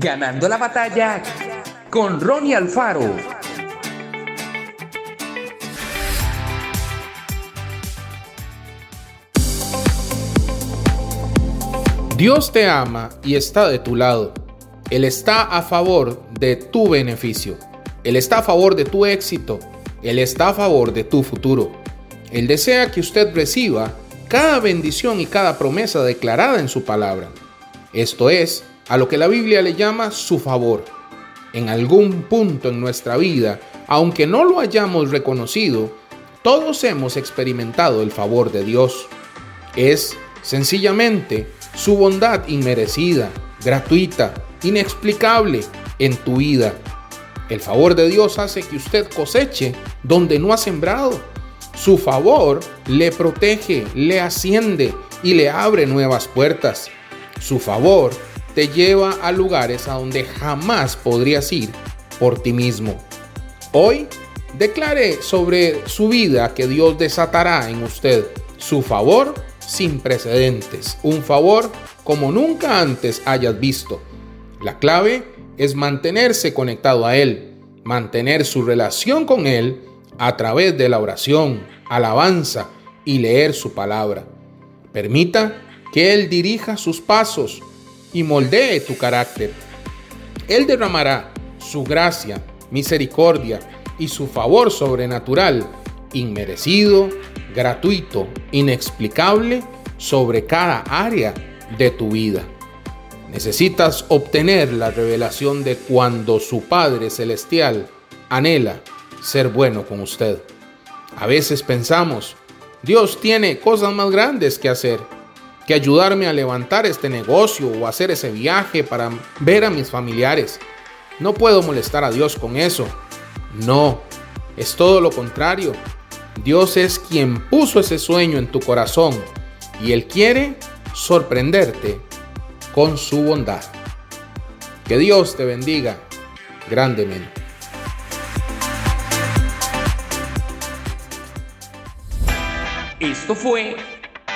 Ganando la batalla con Ronnie Alfaro. Dios te ama y está de tu lado. Él está a favor de tu beneficio. Él está a favor de tu éxito. Él está a favor de tu futuro. Él desea que usted reciba cada bendición y cada promesa declarada en su palabra. Esto es a lo que la Biblia le llama su favor. En algún punto en nuestra vida, aunque no lo hayamos reconocido, todos hemos experimentado el favor de Dios. Es sencillamente su bondad inmerecida, gratuita, inexplicable en tu vida. El favor de Dios hace que usted coseche donde no ha sembrado. Su favor le protege, le asciende y le abre nuevas puertas. Su favor te lleva a lugares a donde jamás podrías ir por ti mismo. Hoy declare sobre su vida que Dios desatará en usted su favor sin precedentes, un favor como nunca antes hayas visto. La clave es mantenerse conectado a Él, mantener su relación con Él a través de la oración, alabanza y leer su palabra. Permita que Él dirija sus pasos y moldee tu carácter. Él derramará su gracia, misericordia y su favor sobrenatural, inmerecido, gratuito, inexplicable, sobre cada área de tu vida. Necesitas obtener la revelación de cuando su Padre Celestial anhela ser bueno con usted. A veces pensamos, Dios tiene cosas más grandes que hacer, que ayudarme a levantar este negocio o hacer ese viaje para ver a mis familiares. No puedo molestar a Dios con eso. No, es todo lo contrario. Dios es quien puso ese sueño en tu corazón y Él quiere sorprenderte con su bondad. Que Dios te bendiga grandemente. Esto fue